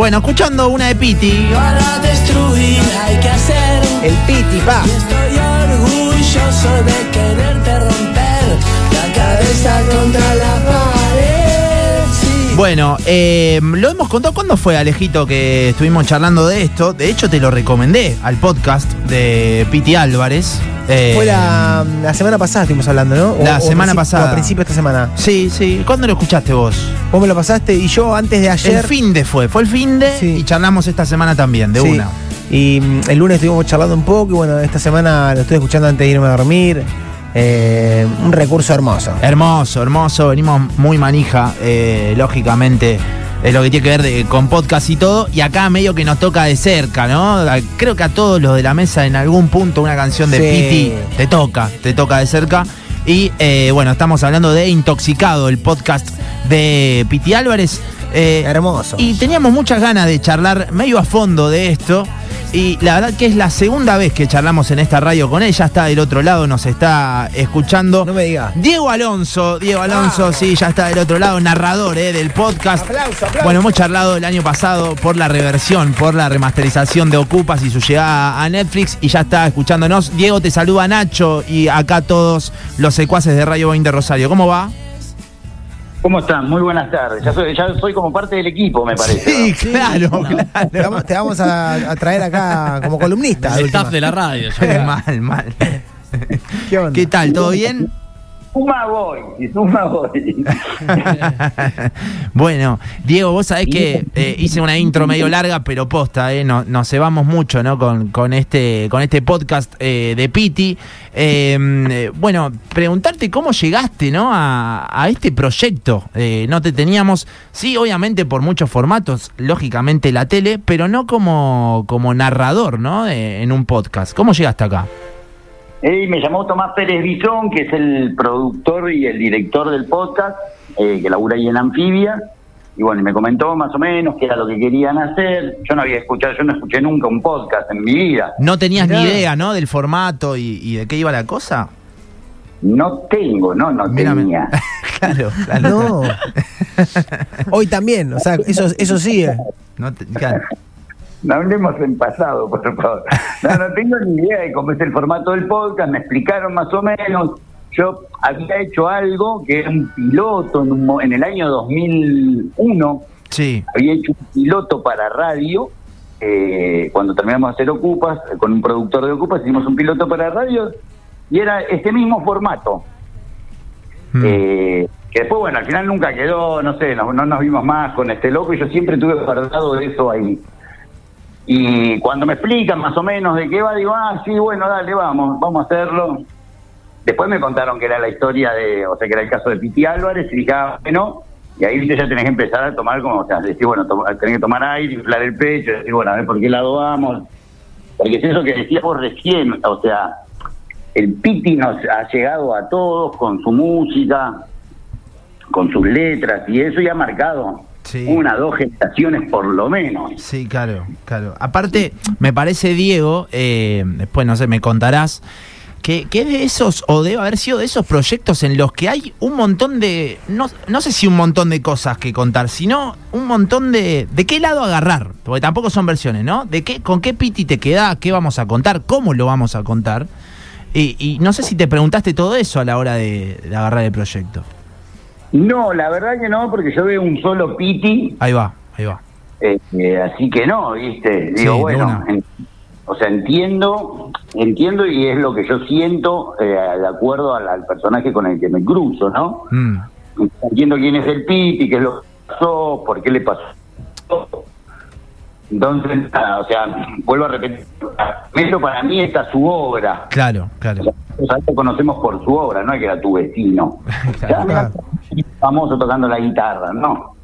Bueno, escuchando una de Piti. Para destruir hay que hacer. El Piti. Y estoy orgulloso de quererte romper la cabeza contra la pared. Sí. Bueno, eh, lo hemos contado. ¿Cuándo fue, Alejito, que estuvimos charlando de esto? De hecho, te lo recomendé al podcast de Piti Álvarez. Eh, Fue la, la semana pasada estuvimos hablando, ¿no? O- La o semana pasada. o a principio de esta semana. Sí, sí. ¿Cuándo lo escuchaste vos? Vos me lo pasaste y yo antes de ayer. El fin de fue. Fue el fin de Sí. y charlamos esta semana también, de Sí. una. Y mm, el lunes estuvimos charlando un poco y bueno, esta semana lo estoy escuchando antes de irme a dormir. Eh, un recurso hermoso. Hermoso, hermoso. Venimos muy manija, eh, lógicamente. Es lo que tiene que ver de- con podcast y todo. Y acá medio que nos toca de cerca, ¿no? Creo que a todos los de la mesa en algún punto una canción de Sí. Piti te toca, te toca de cerca. Y eh, bueno, estamos hablando de Intoxicado, el podcast de Piti Álvarez. Eh, Hermoso. y teníamos muchas ganas de charlar medio a fondo de esto. Y la verdad que es la segunda vez que charlamos en esta radio con él. Ya está del otro lado, nos está escuchando. No me digas. Diego Alonso, Diego Alonso, sí, ya está del otro lado, narrador eh, del podcast. Aplauso, aplauso. Bueno, hemos charlado el año pasado por la reversión, por la remasterización de Ocupas y su llegada a Netflix y ya está escuchándonos. Diego, te saluda Nacho y acá todos los secuaces de Radio 20 Rosario. ¿Cómo va? ¿Cómo están? Muy buenas tardes. Ya soy, ya soy como parte del equipo, me parece. Sí, claro, Te vamos, te vamos a, a traer acá como columnista. El última. staff de la radio. ya. mal, mal. ¿Qué onda? ¿Qué tal? ¿Todo bien? Suma voy, y suma voy. bueno, Diego, vos sabés que eh, hice una intro medio larga, pero posta, eh, no- nos cebamos mucho ¿no? con, con este, con este podcast eh, de Piti. Eh, eh, bueno, preguntarte cómo llegaste ¿no? a, a este proyecto. Eh, no te teníamos, sí, obviamente por muchos formatos, lógicamente la tele, pero no como, como narrador ¿no? En un podcast. ¿Cómo llegaste acá? Me llamó Tomás Pérez Bizón, que es el productor y el director del podcast, eh, que labura ahí en Anfibia. Y bueno, y me comentó más o menos qué era lo que querían hacer. Yo no había escuchado, yo no escuché nunca un podcast en mi vida. ¿No tenías Mirá. ni idea ¿no? del formato y, y de qué iba la cosa? No tengo, no, no Mírame. tenía. claro, claro. No. Hoy también, o sea, eso, eso sigue. No te- claro. No hablemos en pasado, por favor. No, no tengo ni idea de cómo es el formato del podcast, me explicaron más o menos. Yo había hecho algo que era un piloto en, un en el año 2001, Sí. había hecho un piloto para radio. eh, cuando terminamos de hacer Ocupas, con un productor de Ocupas, hicimos un piloto para radio y era este mismo formato. Mm. Eh, que después, bueno, al final nunca quedó, no sé, no, no nos vimos más con este loco y yo siempre tuve guardado eso ahí. Y cuando me explican más o menos de qué va, digo, ah, sí, bueno, dale, vamos, vamos a hacerlo. Después me contaron que era la historia de, o sea, que era el caso de Piti Álvarez y dije, ah, bueno, y ahí ya tenés que empezar a tomar como, o sea, decir, bueno, tenés que tomar aire, inflar el pecho, decir, bueno, a ver por qué lado vamos. Porque es eso que decías vos recién, o sea, el Piti nos ha llegado a todos con su música, con sus letras, y eso ya ha marcado Sí. una, dos generaciones por lo menos. Sí, claro, claro. Aparte, me parece, Diego, eh, después no sé, me contarás, que, que es de esos, o debe haber sido de esos proyectos en los que hay un montón de, no, no sé si un montón de cosas que contar, sino un montón de, de qué lado agarrar, porque tampoco son versiones, ¿no? De qué, con qué piti te queda, qué vamos a contar, cómo lo vamos a contar. Y, y no sé si te preguntaste todo eso a la hora de, de agarrar el proyecto. No, la verdad que no, porque yo veo un solo Piti, Ahí va, ahí va. eh, eh, así que no, ¿viste? Digo, de bueno, en- o sea, entiendo, entiendo y es lo que yo siento eh, de acuerdo al, al personaje con el que me cruzo, ¿no? Mm, Entiendo quién es el Piti, qué es lo que pasó, por qué le pasó. Entonces, nada, o sea, vuelvo a repetir, primero para mí está su obra. claro, claro. O sea, lo conocemos por su obra, no es que era tu vecino. Claro. Mira, famoso tocando la guitarra, no.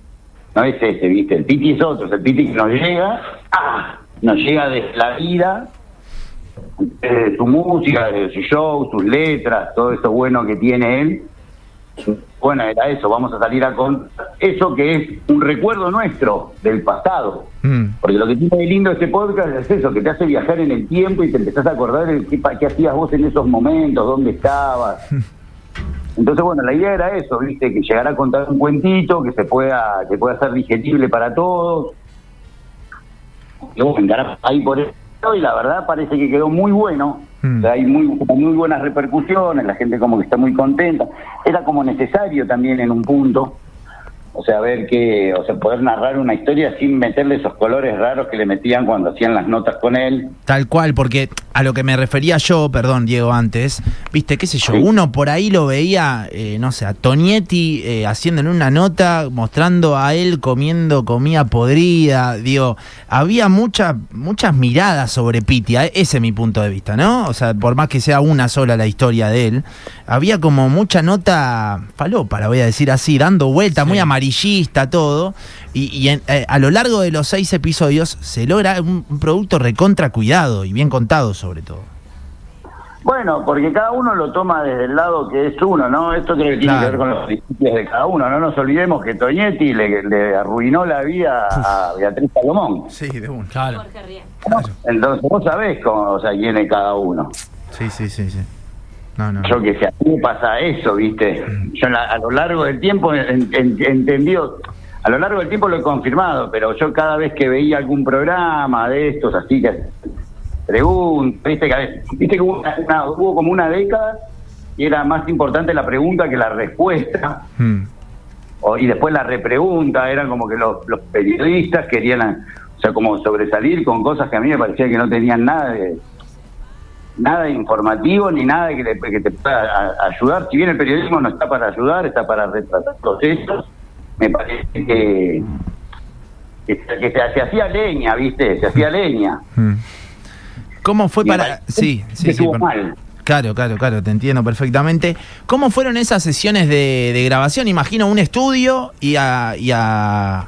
No es ese, ¿viste? El Piti es otro, el Piti que nos llega, ¡ah! nos llega de la vida, de su música, de su show, sus letras, todo eso bueno que tiene él. Bueno, era eso, vamos a salir a con eso que es un recuerdo nuestro del pasado. Mm. Porque lo que tiene de lindo este podcast es eso, que te hace viajar en el tiempo y te empezás a acordar de qué, qué hacías vos en esos momentos, dónde estabas. Entonces, bueno, la idea era eso, viste, que llegara a contar un cuentito, que se pueda, que pueda ser digerible para todos. y bueno, ahí por eso y la verdad parece que quedó muy bueno. Mm. O sea, hay muy, muy buenas repercusiones, la gente como que está muy contenta. Era como necesario también en un punto. O sea, ver que, o sea, poder narrar una historia sin meterle esos colores raros que le metían cuando hacían las notas con él. Tal cual, porque a lo que me refería yo, perdón Diego, antes, viste, qué sé yo, Sí. uno por ahí lo veía, eh, no sé, a Tonietti eh, haciendo en una nota, mostrando a él comiendo comida podrida, digo, había muchas muchas miradas sobre Piti, a- ese es mi punto de vista, ¿no? O sea, por más que sea una sola la historia de él, había como mucha nota falopa, la voy a decir así, dando vuelta, muy amarillista, todo, y, y en- eh, a lo largo de los seis episodios se logra un, un producto recontra cuidado y bien contado sobre todo. Bueno, porque cada uno lo toma desde el lado que es uno, ¿no? Esto creo que tiene Claro. que ver con los principios de cada uno. No nos olvidemos que Toñetti le, le arruinó la vida a Beatriz Salomón. Sí, de uno. Claro. Entonces vos sabés cómo, o sea, quién es cada uno. Sí, sí, sí, sí. No, no. Yo que sé, a mí pasa eso, ¿viste? Yo la- a lo largo del tiempo en- en- entendido, a lo largo del tiempo lo he confirmado, pero yo cada vez que veía algún programa de estos, así que pregunto, ¿viste? Que, a veces- ¿viste que hubo, una- una- hubo como una década y era más importante la pregunta que la respuesta? Mm. O- y después la repregunta, eran como que los, los periodistas querían, o sea, como sobresalir con cosas que a mí me parecía que no tenían nada de nada informativo ni nada que, le- que te pueda ayudar. Si bien el periodismo no está para ayudar, está para retratar procesos, me parece que, que, que se, se hacía leña, ¿viste? Se hacía leña. Mm. ¿Cómo fue Y para...? Sí, sí, sí. mal. Claro, claro, claro, te entiendo perfectamente. ¿Cómo fueron esas sesiones de, de grabación? Imagino un estudio y a, y, a,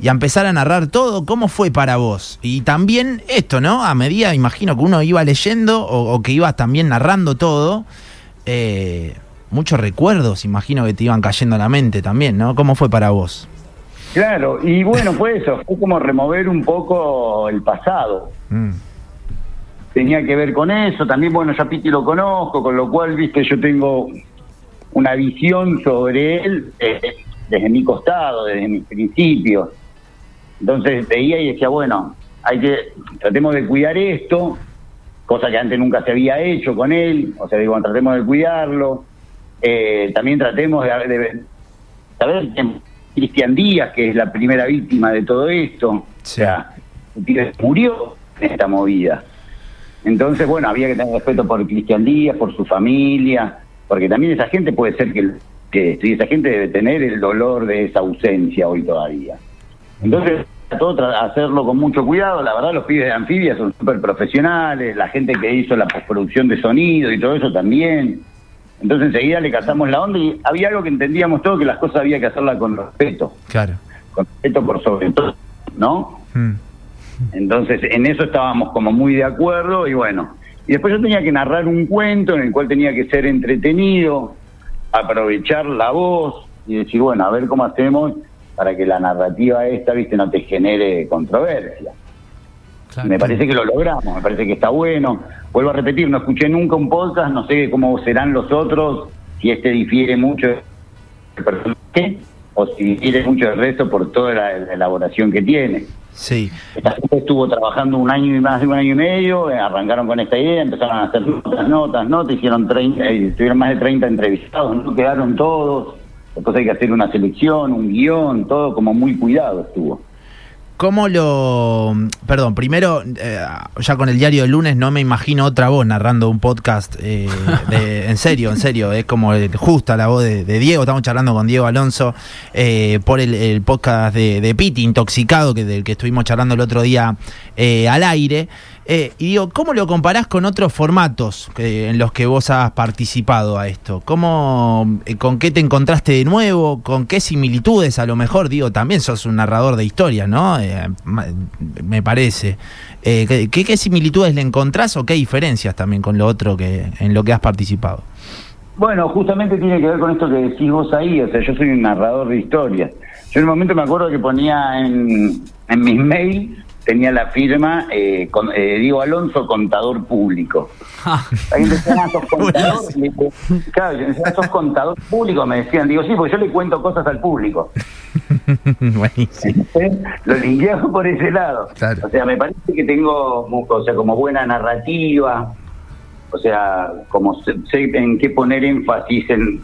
y a empezar a narrar todo. ¿Cómo fue para vos? Y también esto, ¿no? A medida, imagino que uno iba leyendo o, o que ibas también narrando todo, eh, muchos recuerdos, imagino que te iban cayendo a la mente también, ¿no? ¿Cómo fue para vos? Claro, y bueno, fue eso, fue como remover un poco el pasado. Mm, tenía que ver con eso. También, bueno, ya Piti lo conozco, con lo cual, viste, yo tengo una visión sobre él eh, desde mi costado, desde mis principios. Entonces veía y decía, bueno, hay que, tratemos de cuidar esto, cosa que antes nunca se había hecho con él, o sea, digo, bueno, tratemos de cuidarlo. Eh, también tratemos de, de saber que Cristian Díaz, que es la primera víctima de todo esto, o Sí. sea, el pibe murió en esta movida. Entonces, bueno, había que tener respeto por Cristian Díaz, por su familia, porque también esa gente puede ser que, que esa gente debe tener el dolor de esa ausencia hoy todavía. Entonces, todo hacerlo con mucho cuidado, la verdad los pibes de anfibia son súper profesionales, la gente que hizo la postproducción de sonido y todo eso también. Entonces enseguida le cazamos la onda y había algo que entendíamos todo, que las cosas había que hacerlas con respeto, claro. con respeto por sobre todo, ¿no? Mm, Entonces, en eso estábamos como muy de acuerdo y bueno. Y después yo tenía que narrar un cuento en el cual tenía que ser entretenido, aprovechar la voz y decir, bueno, a ver cómo hacemos para que la narrativa esta, viste, no te genere controversia. Claro. Me parece que lo logramos, me parece que está bueno. Vuelvo a repetir, no escuché nunca un podcast, no sé cómo serán los otros, si este difiere mucho del personaje o si difiere mucho del resto por toda la, la elaboración que tiene. sí. Esta gente estuvo trabajando un año y más de un año y medio, eh, arrancaron con esta idea, empezaron a hacer notas, notas, notas, hicieron 30, eh, tuvieron más de 30 entrevistados, no quedaron todos, después hay que hacer una selección, un guion, todo como muy cuidado estuvo. ¿Cómo lo.? Perdón, primero, eh, ya con el diario del lunes no me imagino otra voz narrando un podcast. eh, de- en serio, en serio. Es como el- justa la voz de, Diego. Estamos charlando con Diego Alonso eh, por el, el podcast de, de Piti, Intoxicado, que del que estuvimos charlando el otro día eh, al aire. Eh, y digo, ¿cómo lo comparás con otros formatos en los que vos has participado a esto? ¿Cómo, eh, ¿Con qué te encontraste de nuevo? ¿Con qué similitudes a lo mejor? Digo, también sos un narrador de historias, ¿no? Eh, me parece. Eh, ¿qué, similitudes le encontrás o qué diferencias también con lo otro que en lo que has participado? Bueno, justamente tiene que ver con esto que decís vos ahí, o sea, yo soy un narrador de historias. Yo en un momento me acuerdo que ponía en mis mails tenía la firma eh, con, eh, Diego Alonso, contador público. Ah, Ahí me decían, ah, sos contador. Claro, yo decía, "Ah, sos contador público, me decían. Digo, sí, porque yo le cuento cosas al público. Buenísimo. Lo linkeaba por ese lado. Claro. O sea, me parece que tengo, o sea, como buena narrativa, o sea, como sé en qué poner énfasis en...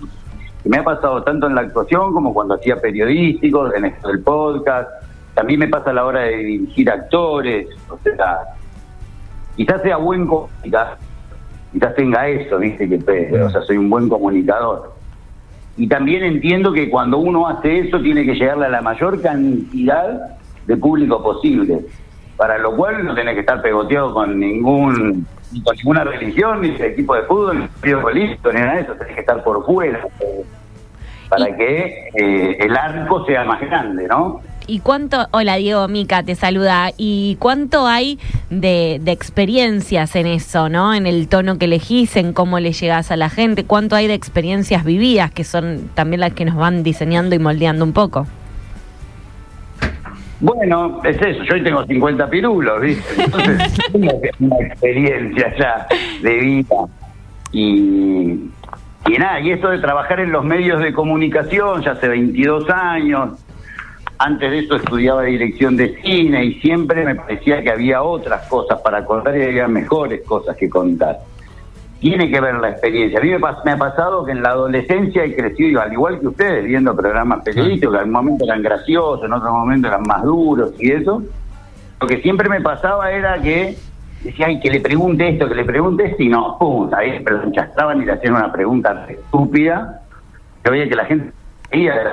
Me ha pasado tanto en la actuación como cuando hacía periodísticos, en esto del podcast. También me pasa a la hora de dirigir actores. O sea, quizás sea buen comunicador, quizás tenga eso, viste, que pe- o sea, soy un buen comunicador. Y también entiendo que cuando uno hace eso tiene que llegarle a la mayor cantidad de público posible, para lo cual no tenés que estar pegoteado con ningún ni con ninguna religión, ni de equipo de fútbol, ni partido político, ni nada de eso, tenés que estar por fuera eh, para que eh, el arco sea más grande, ¿no? ¿Y cuánto, hola Diego, Mica te saluda, ¿y cuánto hay de, de experiencias en eso, ¿no? En el tono que elegís, en cómo le llegás a la gente, cuánto hay de experiencias vividas que son también las que nos van diseñando y moldeando un poco. Bueno, es eso, yo hoy tengo 50 pirulos, ¿viste? Entonces, tengo una experiencia ya de vida. Y, y nada, y esto de trabajar en los medios de comunicación, ya hace 22 años, antes de eso estudiaba dirección de cine y siempre me parecía que había otras cosas para contar y había mejores cosas que contar. Tiene que ver la experiencia. A mí me, pas- me ha pasado que en la adolescencia he crecido, al igual que ustedes, viendo programas periodísticos, que en algún momento eran graciosos, en otros momentos eran más duros y eso. Lo que siempre me pasaba era que decía, ay, que le pregunte esto, que le pregunte esto, y no, pum, ahí pero se enchastraban y le hacían una pregunta estúpida. Yo veía que la gente veía, digo,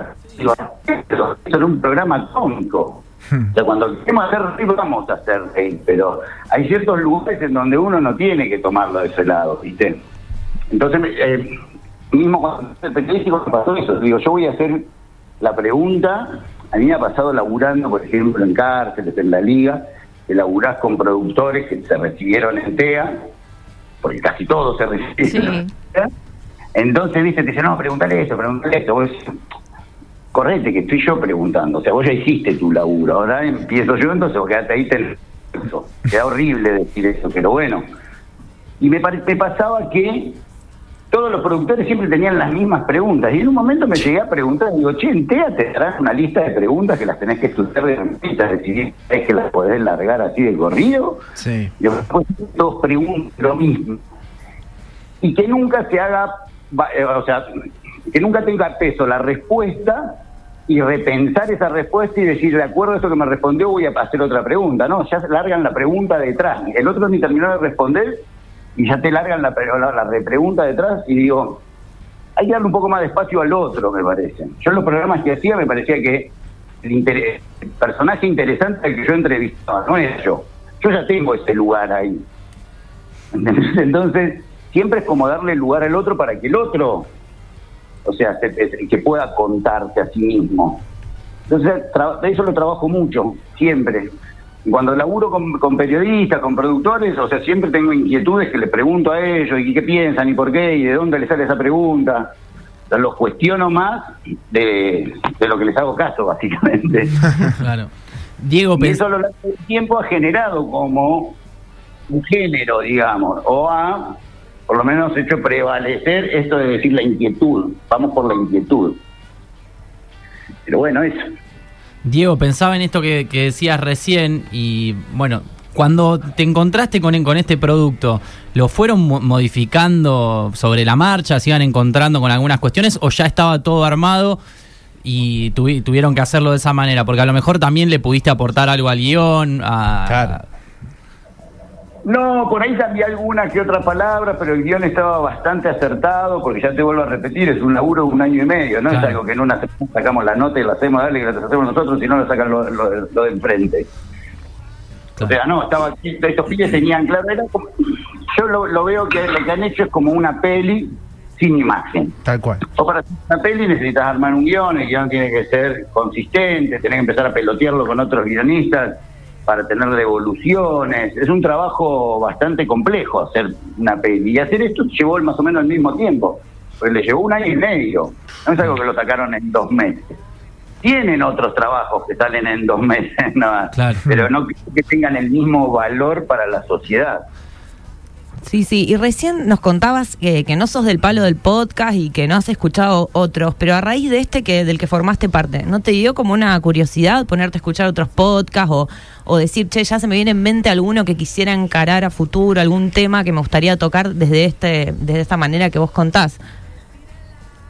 era un programa cómico. O sea, cuando queremos hacer reír, vamos a hacer reír, pero hay ciertos lugares en donde uno no tiene que tomarlo de ese lado, ¿viste? Entonces, eh, mismo cuando el periodístico me pasó eso, digo, yo voy a hacer la pregunta, a mí me ha pasado laburando, por ejemplo, en cárceles, en la liga, que laburás con productores que se recibieron en TEA, porque casi todos se recibieron en TEA. Entonces, viste, te dicen, no, pregúntale esto, pregúntale. Vos decís, correte, que estoy yo preguntando. O sea, vos ya hiciste tu laburo. Ahora empiezo yo, entonces vos quedate ahí. Te... Queda horrible decir eso, pero bueno. Y me, pasaba que todos los productores siempre tenían las mismas preguntas. Y en un momento me llegué a preguntar, digo, che, en TEA te darán una lista de preguntas que las tenés que estudiar de repita, decidir es que las podés largar así de corrido. Sí. Y después todos preguntan lo mismo. Y que nunca se haga, eh, o sea, que nunca tenga peso la respuesta y repensar esa respuesta y decir, de acuerdo a eso que me respondió, voy a hacer otra pregunta. No, ya largan la pregunta detrás. El otro ni terminó de responder y ya te largan la, la, repregunta detrás y digo, hay que darle un poco más de espacio al otro, me parece. Yo en los programas que hacía me parecía que el, personaje interesante al que yo entrevistaba no era yo. Yo ya tengo ese lugar ahí. Entonces, siempre es como darle lugar al otro para que el otro, o sea, se- se- que pueda contarte a sí mismo. Entonces, de eso lo trabajo mucho, siempre. Y Cuando laburo con, con periodistas, con productores, o sea, siempre tengo inquietudes que le pregunto a ellos, y qué piensan, y por qué, y de dónde les sale esa pregunta. Los cuestiono más de, de lo que les hago caso, básicamente. Claro. Diego, Y eso a lo largo del tiempo ha generado como un género, digamos, o ha por lo menos hecho prevalecer esto de decir la inquietud. Vamos por la inquietud. Pero bueno, eso. Diego, pensaba en esto que, que decías recién y bueno, cuando te encontraste con, con este producto, ¿lo fueron mo- modificando sobre la marcha? ¿Se iban encontrando con algunas cuestiones o ya estaba todo armado y tuvi- tuvieron que hacerlo de esa manera? Porque a lo mejor también le pudiste aportar algo al guion. A, Claro. No, por ahí cambié alguna que otra palabra, pero el guion estaba bastante acertado, porque ya te vuelvo a repetir, es un laburo de un año y medio, no es algo que en una semana sacamos la nota y la hacemos, dale, que la hacemos nosotros, si no lo sacan lo, lo- lo de enfrente. O sea, no, estaba aquí, estos pibes tenían claro, era como- yo lo, lo veo que lo que han hecho es como una peli sin imagen. Tal cual. O para hacer una peli necesitas armar un guion, el guion tiene que ser consistente, tenés que empezar a pelotearlo con otros guionistas para tener devoluciones. Es un trabajo bastante complejo hacer una peli. Y hacer esto llevó más o menos el mismo tiempo, porque le llevó un año y medio. No es algo que lo sacaron en dos meses. tienen otros trabajos que salen en dos meses, nada más. Claro. pero no creo que tengan el mismo valor para la sociedad. Sí, sí, y recién nos contabas que, que no sos del palo del podcast y que no has escuchado otros, pero a raíz de este que del que formaste parte, ¿no te dio como una curiosidad ponerte a escuchar otros podcasts o, o decir, che, ya se me viene en mente alguno que quisiera encarar a futuro, algún tema que me gustaría tocar desde este desde esta manera que vos contás?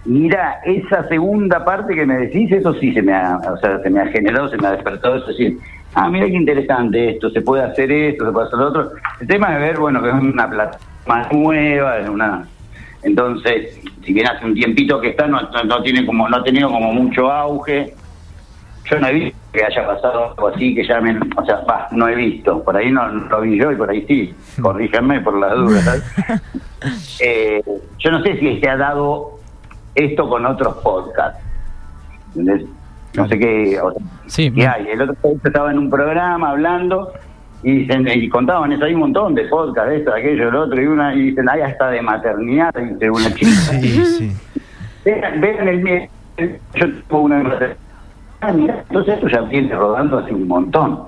Mira, esa segunda parte que me decís, eso sí se me ha, o sea, se me ha generado, se me ha despertado, es decir, ah, mira qué interesante esto, se puede hacer esto, se puede hacer lo otro. El tema de ver, bueno, que es una plataforma nueva, es una entonces, si bien hace un tiempito que está, no, tiene como, no ha tenido como mucho auge. Yo no he visto que haya pasado algo así, que llamen, o sea, va, no he visto, por ahí no, no lo vi yo y por ahí sí, corríjanme por las dudas. Eh, yo no sé si se ha dado esto con otros podcasts. ¿entendés? No sé qué, o sea, Sí. qué hay. El otro día estaba en un programa hablando y, y contaban eso, hay un montón de podcasts, esto, aquello, lo otro, y una y dicen, hay hasta de maternidad, dice una chica. Sí, sí. Vean, vean el mío. Yo tengo una entonces esto ya viene rodando hace un montón.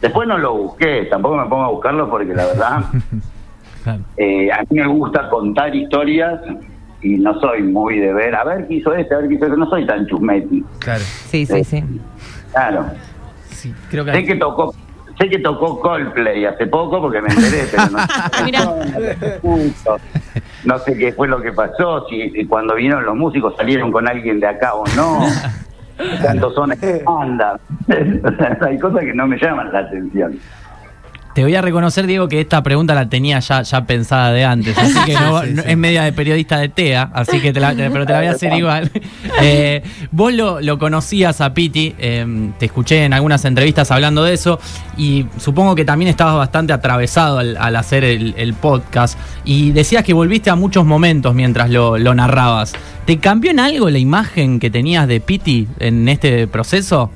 Después no lo busqué, tampoco me pongo a buscarlo porque la verdad Claro. eh, a mí me gusta contar historias y no soy muy de ver, a ver qué hizo este, a ver qué hizo este, no soy tan chusmeti. Claro. Sí, sí, sí. Claro. Sí, creo que Sé que tocó sé que tocó Coldplay hace poco porque me enteré, pero no, sé qué fue lo que pasó, si, si cuando vinieron los músicos salieron con alguien de acá o no, cuántos son anda. Hay cosas que no me llaman la atención. Te voy a reconocer, Diego, que esta pregunta la tenía ya, ya pensada de antes, así que no, Sí, no- sí. es media de periodista de TEA, así que te la, te- pero te la voy a hacer igual. Eh, vos lo, lo conocías a Piti, eh, te escuché en algunas entrevistas hablando de eso, y supongo que también estabas bastante atravesado al, al hacer el, el podcast, y decías que volviste a muchos momentos mientras lo, lo narrabas. ¿Te cambió en algo la imagen que tenías de Piti en este proceso?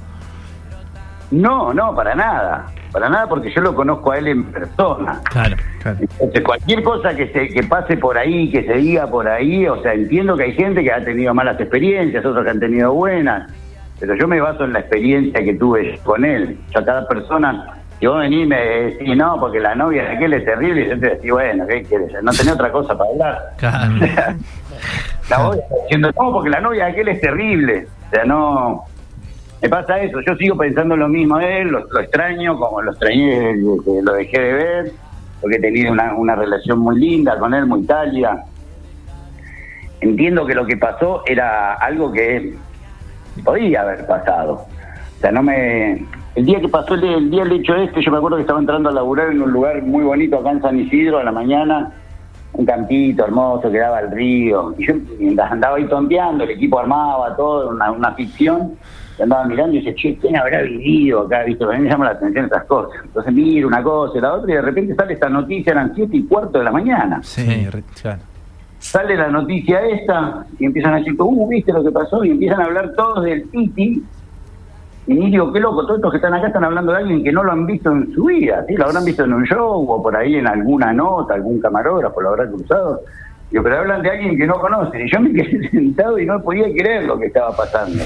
No, no, para nada. Para nada porque yo lo conozco a él en persona. Claro. Claro. Entonces, cualquier cosa que se que pase por ahí, que se diga por ahí, o sea, entiendo que hay gente que ha tenido malas experiencias, otros que han tenido buenas, pero yo me baso en la experiencia que tuve con él. Yo a cada persona, si vos venís y me decís, no, porque la novia de aquel es terrible, y yo te decís, bueno, ¿qué quieres? No tenía otra cosa para hablar. Claro. la voy diciendo, no, porque la novia de aquel es terrible. O sea, no. Me pasa eso, yo sigo pensando lo mismo de él, lo, extraño, como lo extrañé lo dejé de ver, porque he tenido una, una relación muy linda con él, muy tálida. Entiendo que lo que pasó era algo que podía haber pasado. O sea, no me. El día que pasó el, el día del hecho este, yo me acuerdo que estaba entrando a laburar en un lugar muy bonito acá en San Isidro a la mañana, un campito hermoso que daba al río. Y yo mientras andaba ahí tonteando, el equipo armaba todo, una, una ficción, y andaba mirando y decía, che, ¿quién habrá vivido acá? ¿Viste? A mí me llama la atención estas cosas. Entonces miro una cosa y la otra, y de repente sale esta noticia, eran siete y cuarto de la mañana Sí, claro. sale la noticia esta y empiezan a decir, uh, ¿viste lo que pasó? Y empiezan a hablar todos del Titi. Y digo, qué loco, todos estos que están acá están hablando de alguien que no lo han visto en su vida, ¿sí? Lo habrán visto en un show o por ahí en alguna nota, algún camarógrafo lo habrá cruzado. Digo, pero hablan de alguien que no conocen. Y yo me quedé sentado y no podía creer lo que estaba pasando.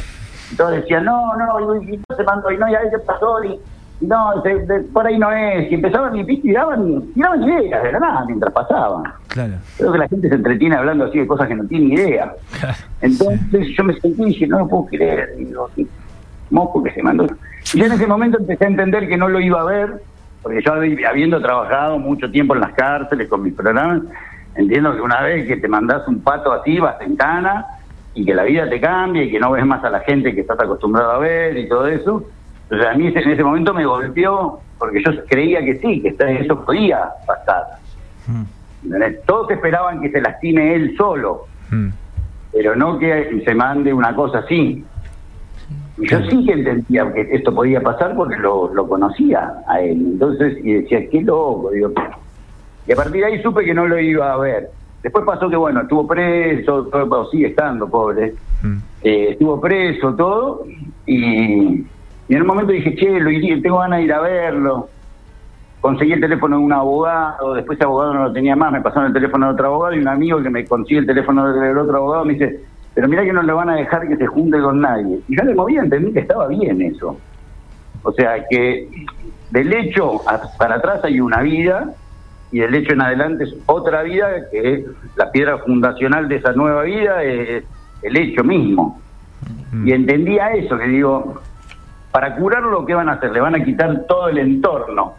Entonces decían, no, no, y, no se mandó, y no, y ahí se pasó, y, no, se- de- por ahí no es. Y empezaban y, ¿viste? y daban, y daban ideas de la nada mientras pasaban. Claro. Creo que la gente se entretiene hablando así de cosas que no tiene idea. Entonces yo me sentí y dije, no lo puedo creer. Digo, moco que se mandó. Y yo en ese momento empecé a entender que no lo iba a ver, porque yo hab- habiendo trabajado mucho tiempo en las cárceles con mis programas, entiendo que una vez que te mandás un pato así, vas en cana, y que la vida te cambia, y que no ves más a la gente que estás acostumbrado a ver y todo eso. Entonces a mí en ese momento me golpeó, porque yo creía que sí, que eso podía pasar. Mm, ¿Entendés? Todos esperaban que se lastime él solo, mm. pero no que se mande una cosa así. Y yo sí que entendía que esto podía pasar porque lo, lo conocía a él. Entonces, y decía, qué loco. Digo. Y a partir de ahí supe que no lo iba a ver. Después pasó que, bueno, estuvo preso, todo, sigue estando, pobre. Mm. Eh, estuvo preso, todo. Y, y en un momento dije, che, lo iría, tengo ganas de ir a verlo. Conseguí el teléfono de un abogado, después ese abogado no lo tenía más, me pasaron el teléfono de otro abogado y un amigo que me consigue el teléfono del otro abogado me dice, pero mirá que no le van a dejar que se junte con nadie. Y yo en el momento entendí que estaba bien eso. O sea, que del hecho para atrás hay una vida y del hecho en adelante es otra vida, que es la piedra fundacional de esa nueva vida, es el hecho mismo. Y entendía eso, que digo, para curarlo, ¿qué van a hacer? Le van a quitar todo el entorno.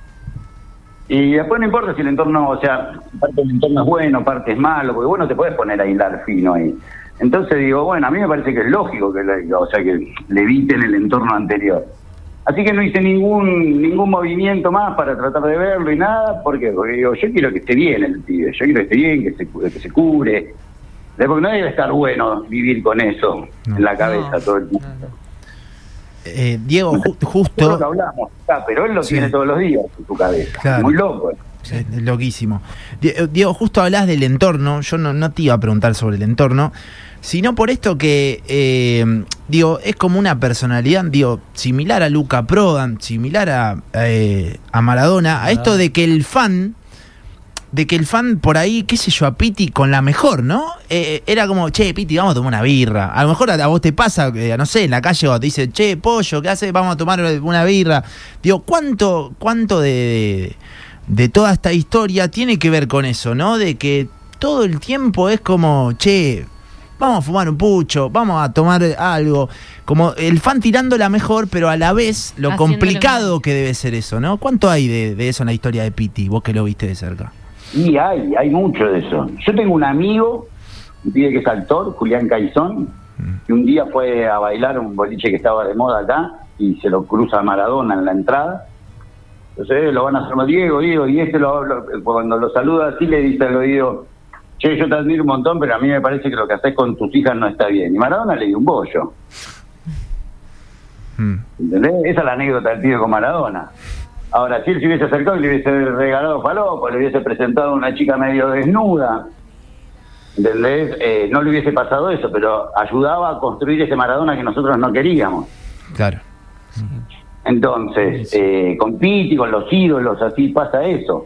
Y después no importa si el entorno, o sea, parte del entorno es bueno, parte es malo, porque bueno, te puedes poner a hilar fino ahí. Entonces digo, bueno, a mí me parece que es lógico que, le, o sea, que le eviten el entorno anterior. Así que no hice ningún ningún movimiento más para tratar de verlo y nada, ¿por qué? Porque digo, yo quiero que esté bien el pibe, yo quiero que esté bien, que se, que se cure. Porque no debe estar bueno vivir con eso No. en la cabeza No. todo el tiempo. Eh, Diego, ju- Es lo que justo. hablamos, ah, pero él lo Sí. tiene todos los días en su cabeza. Claro. Muy loco. ¿Eh? Es loquísimo. Eh, Diego, justo hablas del entorno. Yo no, no te iba a preguntar sobre el entorno, sino por esto que, eh, digo, es como una personalidad, digo, similar a Luca Prodan, similar a, eh, a Maradona, a esto de que el fan, de que el fan por ahí, qué sé yo, a Piti con la mejor, ¿no? Eh, era como, che, Piti, vamos a tomar una birra. A lo mejor a, a vos te pasa, no sé, en la calle o te dice, che, pollo, ¿qué haces? Vamos a tomar una birra. Digo, ¿cuánto, cuánto de, de toda esta historia tiene que ver con eso, ¿no? De que todo el tiempo es como, che, vamos a fumar un pucho, vamos a tomar algo. Como el fan tirando la mejor, pero a la vez lo complicado que debe ser eso, ¿no? ¿Cuánto hay de, de eso en la historia de Piti, vos que lo viste de cerca? Y hay, hay mucho de eso. Yo tengo un amigo, un pibe que es actor, Julián Caizón, que un día fue a bailar un boliche que estaba de moda acá y se lo cruza a Maradona en la entrada. Entonces eh, lo van a hacer Diego, Diego, y este lo, lo- cuando lo saluda así le dice al oído, che, yo te admiro un montón, pero a mí me parece que lo que haces con tus hijas no está bien. Y Maradona le dio un bollo. Mm. ¿Entendés? Esa es la anécdota del pibe con Maradona. Ahora, si él se hubiese acercado y le hubiese regalado falopa, le hubiese presentado a una chica medio desnuda, ¿entendés? Eh, no le hubiese pasado eso, pero ayudaba a construir ese Maradona que nosotros no queríamos. Claro. Entonces, eh, con Piti, con los ídolos, así pasa eso.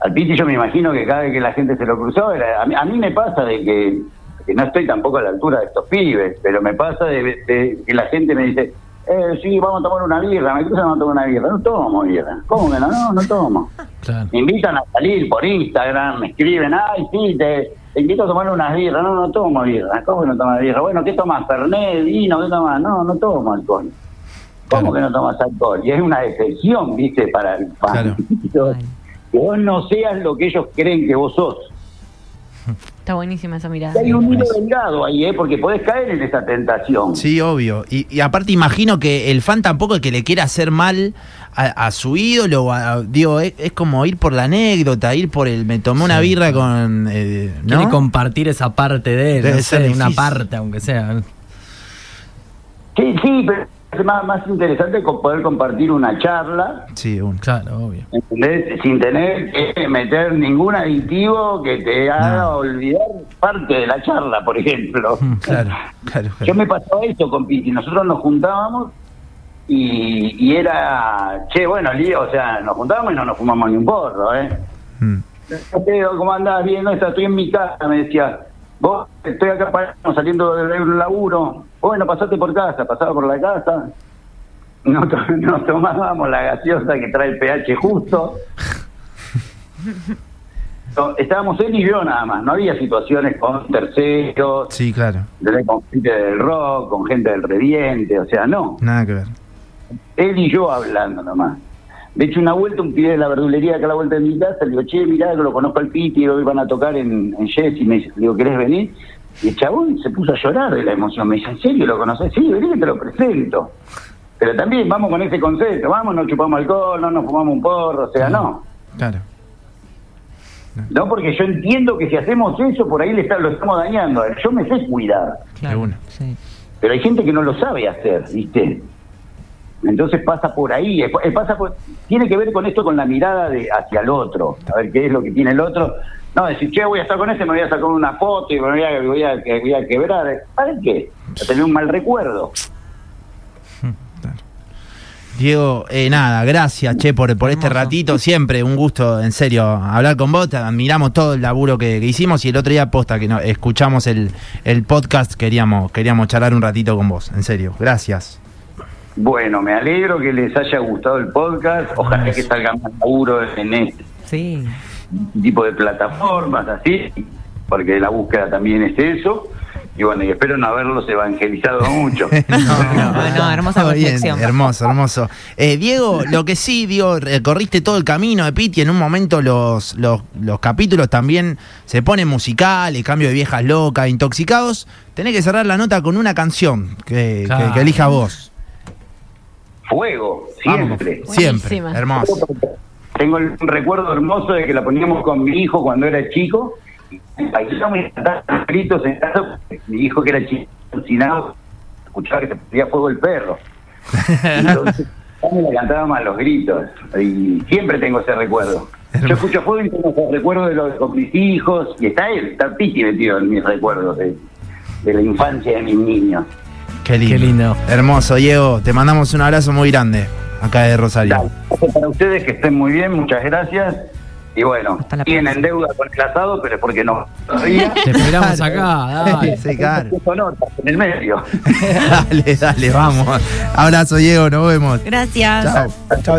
Al Piti yo me imagino que cada vez que la gente se lo cruzó, era- a, mí, a mí me pasa de que, que no estoy tampoco a la altura de estos pibes, pero me pasa de, de que la gente me dice, eh, sí, vamos a tomar una birra, me cruzan, vamos a tomar una birra. No tomo birra. ¿Cómo que no? No, no tomo. Claro. Me invitan a salir por Instagram, me escriben, ay, sí, te, te invito a tomar unas birras. No, no tomo birra. ¿Cómo que no tomas birra? Bueno, ¿qué tomas? Fernet, vino, ¿qué tomas? No, no tomo alcohol. ¿Cómo Claro. que no tomas alcohol? Y es una decepción, ¿viste? Para el fan. Claro. Que vos no seas lo que ellos creen que vos sos. Está buenísima esa mirada. Y hay un hilo delgado ahí, ¿eh? Porque podés caer en esa tentación. Sí, obvio. Y, y aparte imagino que el fan tampoco es que le quiera hacer mal a, a su ídolo. a- digo, es, es como ir por la anécdota, ir por el... Me tomé una Sí. birra con... eh, Quiere ¿no? compartir esa parte de él, Debe no ser sé, una parte, aunque sea. Sí, sí, pero es más, más interesante poder compartir una charla Sí, uno. Claro, obvio. ¿entendés? Sin tener que meter ningún aditivo que te haga No. olvidar parte de la charla, por ejemplo. Claro, claro. Yo me pasaba eso con Piti. Nosotros nos juntábamos y, y era, che, bueno, lío, o sea, nos juntábamos y no nos fumamos ni un porro, ¿eh? Mm. "No, Pedro, ¿Cómo andás? Bien, no, estoy en mi casa, me decía. Vos, estoy acá parado, saliendo de un laburo. Bueno, pasaste por casa, pasaba por la casa. Nos, to- tomábamos la gaseosa que trae el pH justo. No, Estábamos él y yo nada más, no había situaciones con terceros, Sí, claro. con gente del rock, con gente del reviente, o sea, no. Nada que ver. Él y yo hablando nomás. De hecho, una vuelta, un pibe de la verdulería acá a la vuelta de mi casa, le digo, che, mirá, que lo conozco al Piti, hoy van a tocar en, en Jessy, me dice, le digo, ¿querés venir? Y el chabón se puso a llorar de la emoción, me dice, ¿en serio lo conoces? Sí, vení que te lo presento. Pero también vamos con ese concepto, vamos, no chupamos alcohol, no nos fumamos un porro, o sea, no. Claro. No, porque yo entiendo que si hacemos eso, por ahí le está- lo estamos dañando. Yo me sé cuidar, una. Sí. pero hay gente que no lo sabe hacer, ¿viste? Entonces pasa por ahí, eh, eh, pasa por- tiene que ver con esto, con la mirada de hacia el otro, a ver qué es lo que tiene el otro. No, decir, che, voy a estar con ese, me voy a sacar una foto y me voy a, voy a, voy a quebrar. ¿Para qué? Para tener un mal recuerdo. Claro. Diego, eh, nada, gracias, che, por, por este ratito. Siempre un gusto, en serio, hablar con vos. Te admiramos todo el laburo que, que hicimos y el otro día, posta, que no, escuchamos el, el podcast, queríamos, queríamos charlar un ratito con vos, en serio. Gracias. Bueno, me alegro que les haya gustado el podcast. Ojalá que salga más seguro en este Sí. tipo de plataformas, así, porque la búsqueda también es eso. Y bueno, y espero no haberlos evangelizado mucho. no, hermosa Todo bien, reflexión. hermoso, hermoso. Eh, Diego, lo que sí, Diego, recorriste todo el camino de Piti. En un momento los, los, los capítulos también se ponen musicales, cambio de viejas locas, intoxicados. Tenés que cerrar la nota con una canción que, que- Claro. que elija vos. Fuego, Vamos, siempre. siempre. Buenísima. Hermoso. Tengo el- un recuerdo hermoso de que la poníamos con mi hijo cuando era chico. Y bailamos y gritos en casa. porque Mi hijo, que era chico, alucinado, escuchaba que se prendía fuego el perro. Entonces, me la cantábamos a los gritos. Y siempre tengo ese recuerdo. Yo escucho fuego y tengo ese recuerdo de los con mis hijos. Y está él, está Piti metido en mis recuerdos de, de la infancia de mis niños. Qué lindo. Qué lindo. Hermoso, Diego. Te mandamos un abrazo muy grande acá de Rosario. Dale, para ustedes que estén muy bien, muchas gracias. Y bueno, tienen en deuda con el asado, pero es porque no todavía. Te esperamos acá, dale. Sí, claro. Puso notas en el medio. dale, dale, vamos. Abrazo, Diego, nos vemos. Gracias. Chao. Chao,